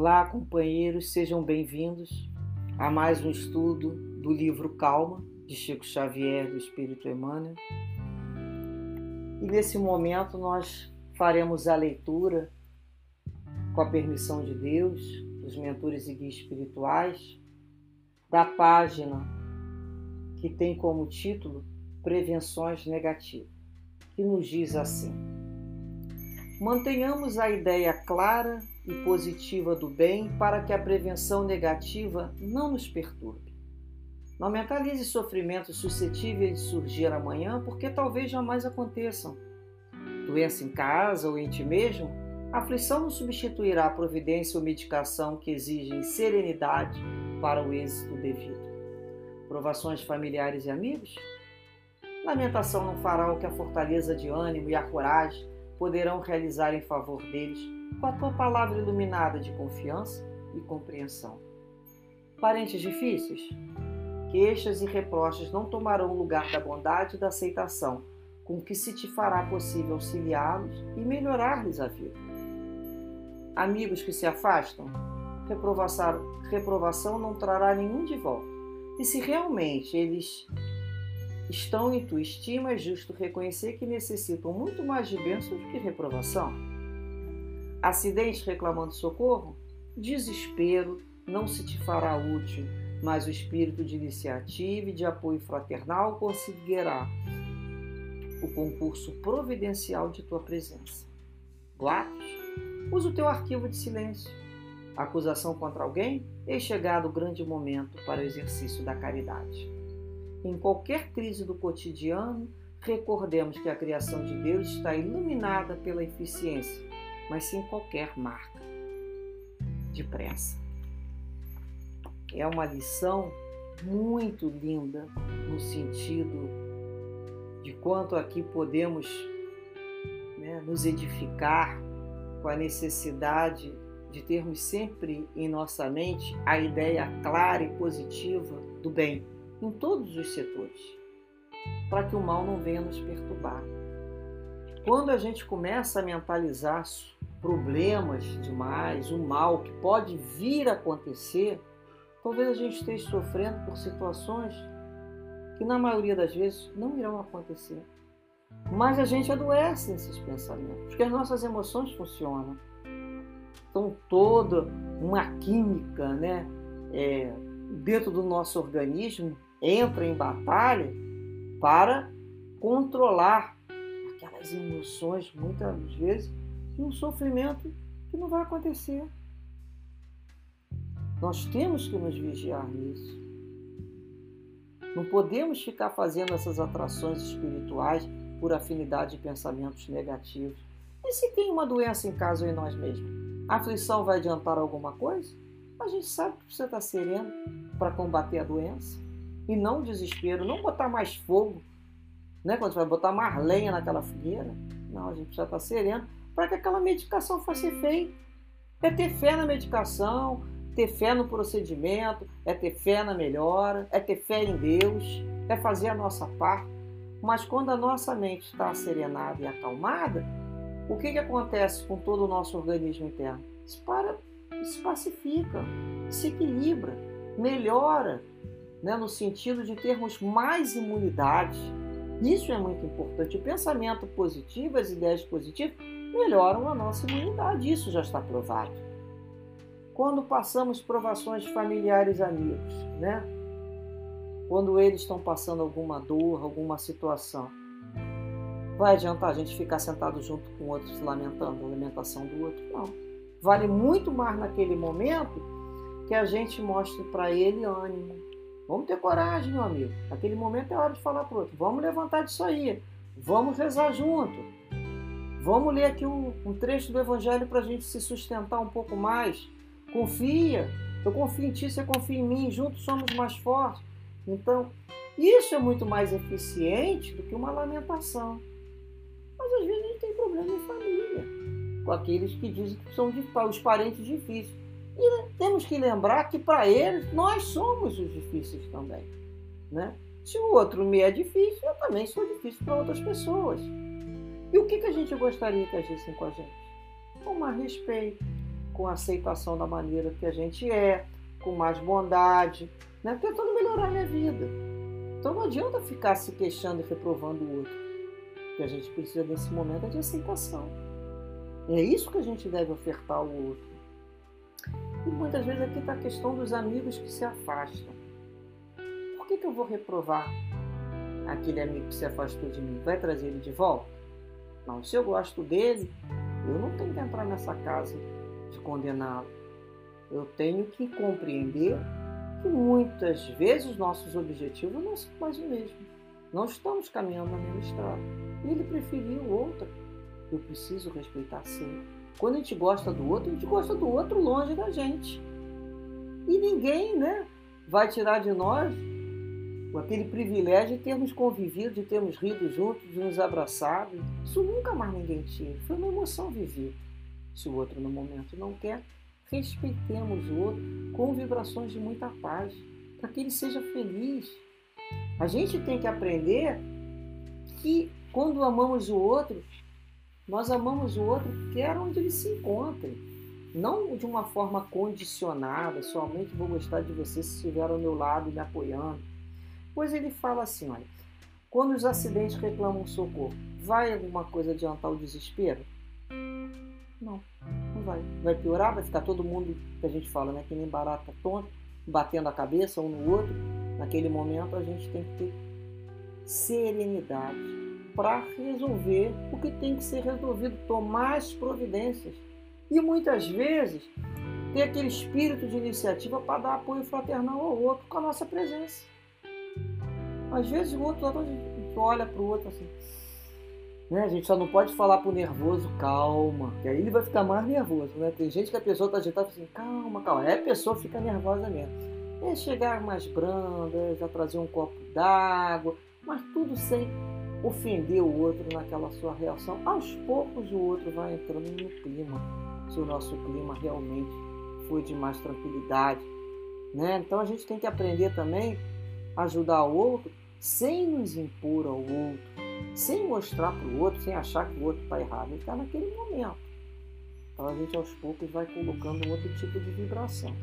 Olá, companheiros, sejam bem-vindos a mais um estudo do livro Calma, de Chico Xavier, do Espírito Emmanuel. E nesse momento nós faremos a leitura, com a permissão de Deus, dos mentores e guias espirituais, da página que tem como título Prevenções Negativas, que nos diz assim: Mantenhamos a ideia clara e positiva do bem para que a prevenção negativa não nos perturbe. Não mentalize sofrimentos suscetíveis de surgir amanhã, porque talvez jamais aconteçam. Doença em casa ou em ti mesmo, a aflição não substituirá a providência ou medicação que exigem serenidade para o êxito devido. Provações familiares e amigos? Lamentação não fará o que a fortaleza de ânimo e a coragem poderão realizar em favor deles com a tua palavra iluminada de confiança e compreensão. Parentes difíceis? Queixas e reproches não tomarão o lugar da bondade e da aceitação, com que se te fará possível auxiliá-los e melhorar-lhes a vida. Amigos que se afastam? Reprovação não trará nenhum de volta. E se realmente eles estão em tua estima, é justo reconhecer que necessitam muito mais de bênçãos do que reprovação. Acidente reclamando socorro? Desespero não se te fará útil, mas o espírito de iniciativa e de apoio fraternal conseguirá o concurso providencial de tua presença. Boatos? Usa o teu arquivo de silêncio. Acusação contra alguém? É chegado o grande momento para o exercício da caridade. Em qualquer crise do cotidiano, recordemos que a criação de Deus está iluminada pela eficiência, mas sem qualquer marca de pressa. É uma lição muito linda no sentido de quanto aqui podemos né, nos edificar com a necessidade de termos sempre em nossa mente a ideia clara e positiva do bem em todos os setores, para que o mal não venha nos perturbar. Quando a gente começa a mentalizar problemas demais, o mal que pode vir a acontecer, talvez a gente esteja sofrendo por situações que na maioria das vezes não irão acontecer. Mas a gente adoece nesses pensamentos, porque as nossas emoções funcionam. Então toda uma química né, é, dentro do nosso organismo entra em batalha para controlar aquelas emoções, muitas vezes, de um sofrimento que não vai acontecer. Nós temos que nos vigiar nisso. Não podemos ficar fazendo essas atrações espirituais por afinidade de pensamentos negativos. E se tem uma doença em casa ou em nós mesmos? A aflição vai adiantar alguma coisa? A gente sabe que precisa estar sereno para combater a doença e não desespero, não botar mais fogo, né? Quando você vai botar mais lenha naquela fogueira, não, a gente já está sereno para que aquela medicação fosse feita. É ter fé na medicação, ter fé no procedimento, é ter fé na melhora, é ter fé em Deus, é fazer a nossa parte. Mas quando a nossa mente está serenada e acalmada, o que, que acontece com todo o nosso organismo interno? Se para, se pacifica, se equilibra, melhora, né, no sentido de termos mais imunidade. Isso é muito importante. O pensamento positivo, as ideias positivas, melhoram a nossa imunidade. Isso já está provado. Quando passamos provações familiares amigos, né? Quando eles estão passando alguma dor, alguma situação, vai adiantar a gente ficar sentado junto com outros lamentando a lamentação do outro? Não. Vale muito mais naquele momento que a gente mostre para ele ânimo, Vamos ter coragem, meu amigo. Naquele momento é hora de falar para o outro. Vamos levantar disso aí. Vamos rezar junto. Vamos ler aqui um, um trecho do Evangelho para a gente se sustentar um pouco mais. Confia. Eu confio em ti, você confia em mim. Juntos somos mais fortes. Então, isso é muito mais eficiente do que uma lamentação. Mas às vezes a gente tem problema em família. Com aqueles que dizem que são os parentes difíceis. E temos que lembrar que para eles nós somos os difíceis também. Né? Se o outro me é difícil, eu também sou difícil para outras pessoas. E o que, que a gente gostaria que agissem com a gente? Com mais respeito, com aceitação da maneira que a gente é, com mais bondade, né? tentando melhorar a minha vida. Então não adianta ficar se queixando e reprovando o outro. O que a gente precisa nesse momento é de aceitação. E é isso que a gente deve ofertar ao outro. E muitas vezes aqui está a questão dos amigos que se afastam. Por que, que eu vou reprovar aquele amigo que se afastou de mim? Vai trazer ele de volta? Não, se eu gosto dele, eu não tenho que entrar nessa casa de condená-lo. Eu tenho que compreender que muitas vezes os nossos objetivos não são mais o mesmo. Não estamos caminhando na mesma estrada. Ele preferiu outra. Eu preciso respeitar sim. Quando a gente gosta do outro, a gente gosta do outro longe da gente. E ninguém, né, vai tirar de nós aquele privilégio de termos convivido, de termos rido juntos, de nos abraçado. Isso nunca mais ninguém tinha. Foi uma emoção vivida. Se o outro no momento não quer, respeitemos o outro com vibrações de muita paz, para que ele seja feliz. A gente tem que aprender que quando amamos o outro, nós amamos o outro quer onde ele se encontre. Não de uma forma condicionada, somente vou gostar de você se estiver ao meu lado me apoiando. Pois ele fala assim, olha, quando os acidentes reclamam socorro, vai alguma coisa adiantar o desespero? Não, não vai. Vai piorar, vai ficar todo mundo, que a gente fala, né, que nem barata tonta, batendo a cabeça um no outro. Naquele momento a gente tem que ter serenidade para resolver o que tem que ser resolvido, tomar as providências. E muitas vezes ter aquele espírito de iniciativa para dar apoio fraternal ao outro com a nossa presença. Às vezes o outro olha para o outro assim, né? A gente só não pode falar pro nervoso, calma, que aí ele vai ficar mais nervoso, né? Tem gente que a pessoa tá agitada assim, calma, calma. Aí a pessoa fica nervosa mesmo. É chegar mais branda, já trazer um copo d'água, mas tudo sem ofender o outro naquela sua reação. Aos poucos o outro vai entrando no clima, se o nosso clima realmente for de mais tranquilidade. Né? Então a gente tem que aprender também a ajudar o outro sem nos impor ao outro, sem mostrar para o outro, sem achar que o outro está errado. Ele está naquele momento. Então a gente aos poucos vai colocando um outro tipo de vibração.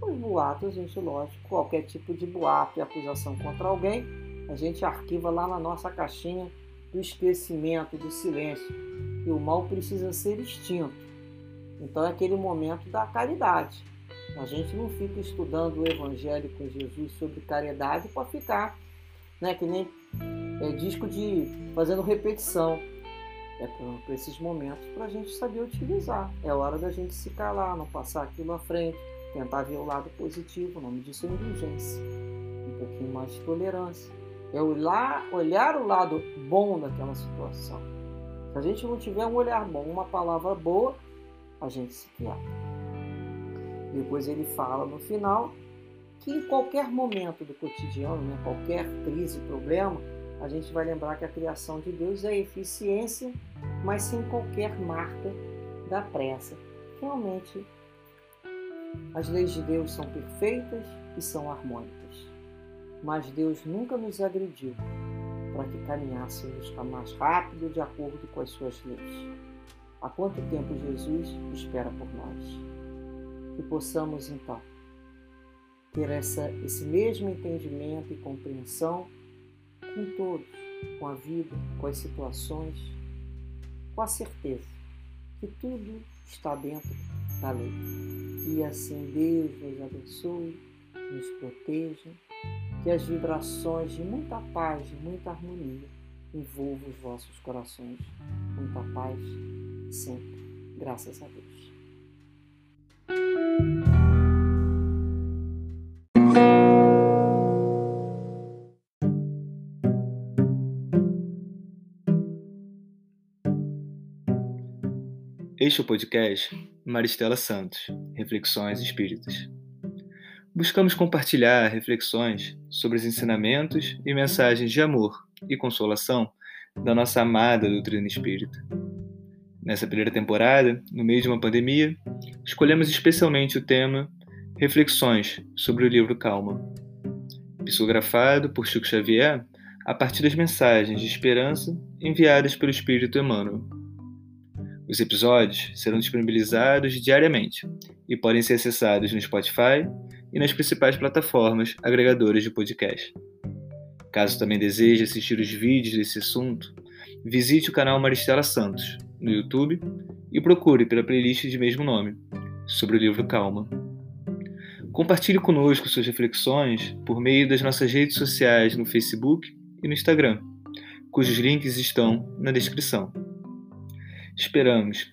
Os boatos, gente, lógico, qualquer tipo de boato e acusação contra alguém, a gente arquiva lá na nossa caixinha do esquecimento, do silêncio. E o mal precisa ser extinto. Então é aquele momento da caridade. A gente não fica estudando o Evangelho com Jesus sobre caridade para ficar né, que nem é, disco de fazendo repetição. É para esses momentos para a gente saber utilizar. É hora da gente se calar, não passar aquilo à frente, tentar ver o lado positivo. O nome disso é indulgência. Um pouquinho mais de tolerância. É olhar, olhar o lado bom daquela situação. Se a gente não tiver um olhar bom, uma palavra boa, a gente se quieta. Depois ele fala no final que em qualquer momento do cotidiano, né, qualquer crise, problema, a gente vai lembrar que a criação de Deus é eficiência, mas sem qualquer marca da pressa. Realmente, as leis de Deus são perfeitas e são harmônicas, mas Deus nunca nos agrediu para que caminhássemos mais rápido de acordo com as suas leis. Há quanto tempo Jesus espera por nós? Que possamos então ter essa, esse mesmo entendimento e compreensão com todos, com a vida, com as situações, com a certeza que tudo está dentro da lei. Que assim Deus nos abençoe, nos proteja, que as vibrações de muita paz, de muita harmonia envolvam os vossos corações. Muita paz sempre. Graças a Deus. Este é o podcast Maristela Santos, Reflexões Espíritas. Buscamos compartilhar reflexões sobre os ensinamentos e mensagens de amor e consolação da nossa amada doutrina espírita. Nessa primeira temporada, no meio de uma pandemia, escolhemos especialmente o tema Reflexões sobre o livro Calma, psicografado por Chico Xavier a partir das mensagens de esperança enviadas pelo Espírito Emmanuel Os episódios serão disponibilizados diariamente e podem ser acessados no Spotify e nas principais plataformas agregadoras de podcast. Caso também deseje assistir os vídeos desse assunto, visite o canal Maristela Santos no YouTube e procure pela playlist de mesmo nome, sobre o livro Calma. Compartilhe conosco suas reflexões por meio das nossas redes sociais no Facebook e no Instagram, cujos links estão na descrição. Esperamos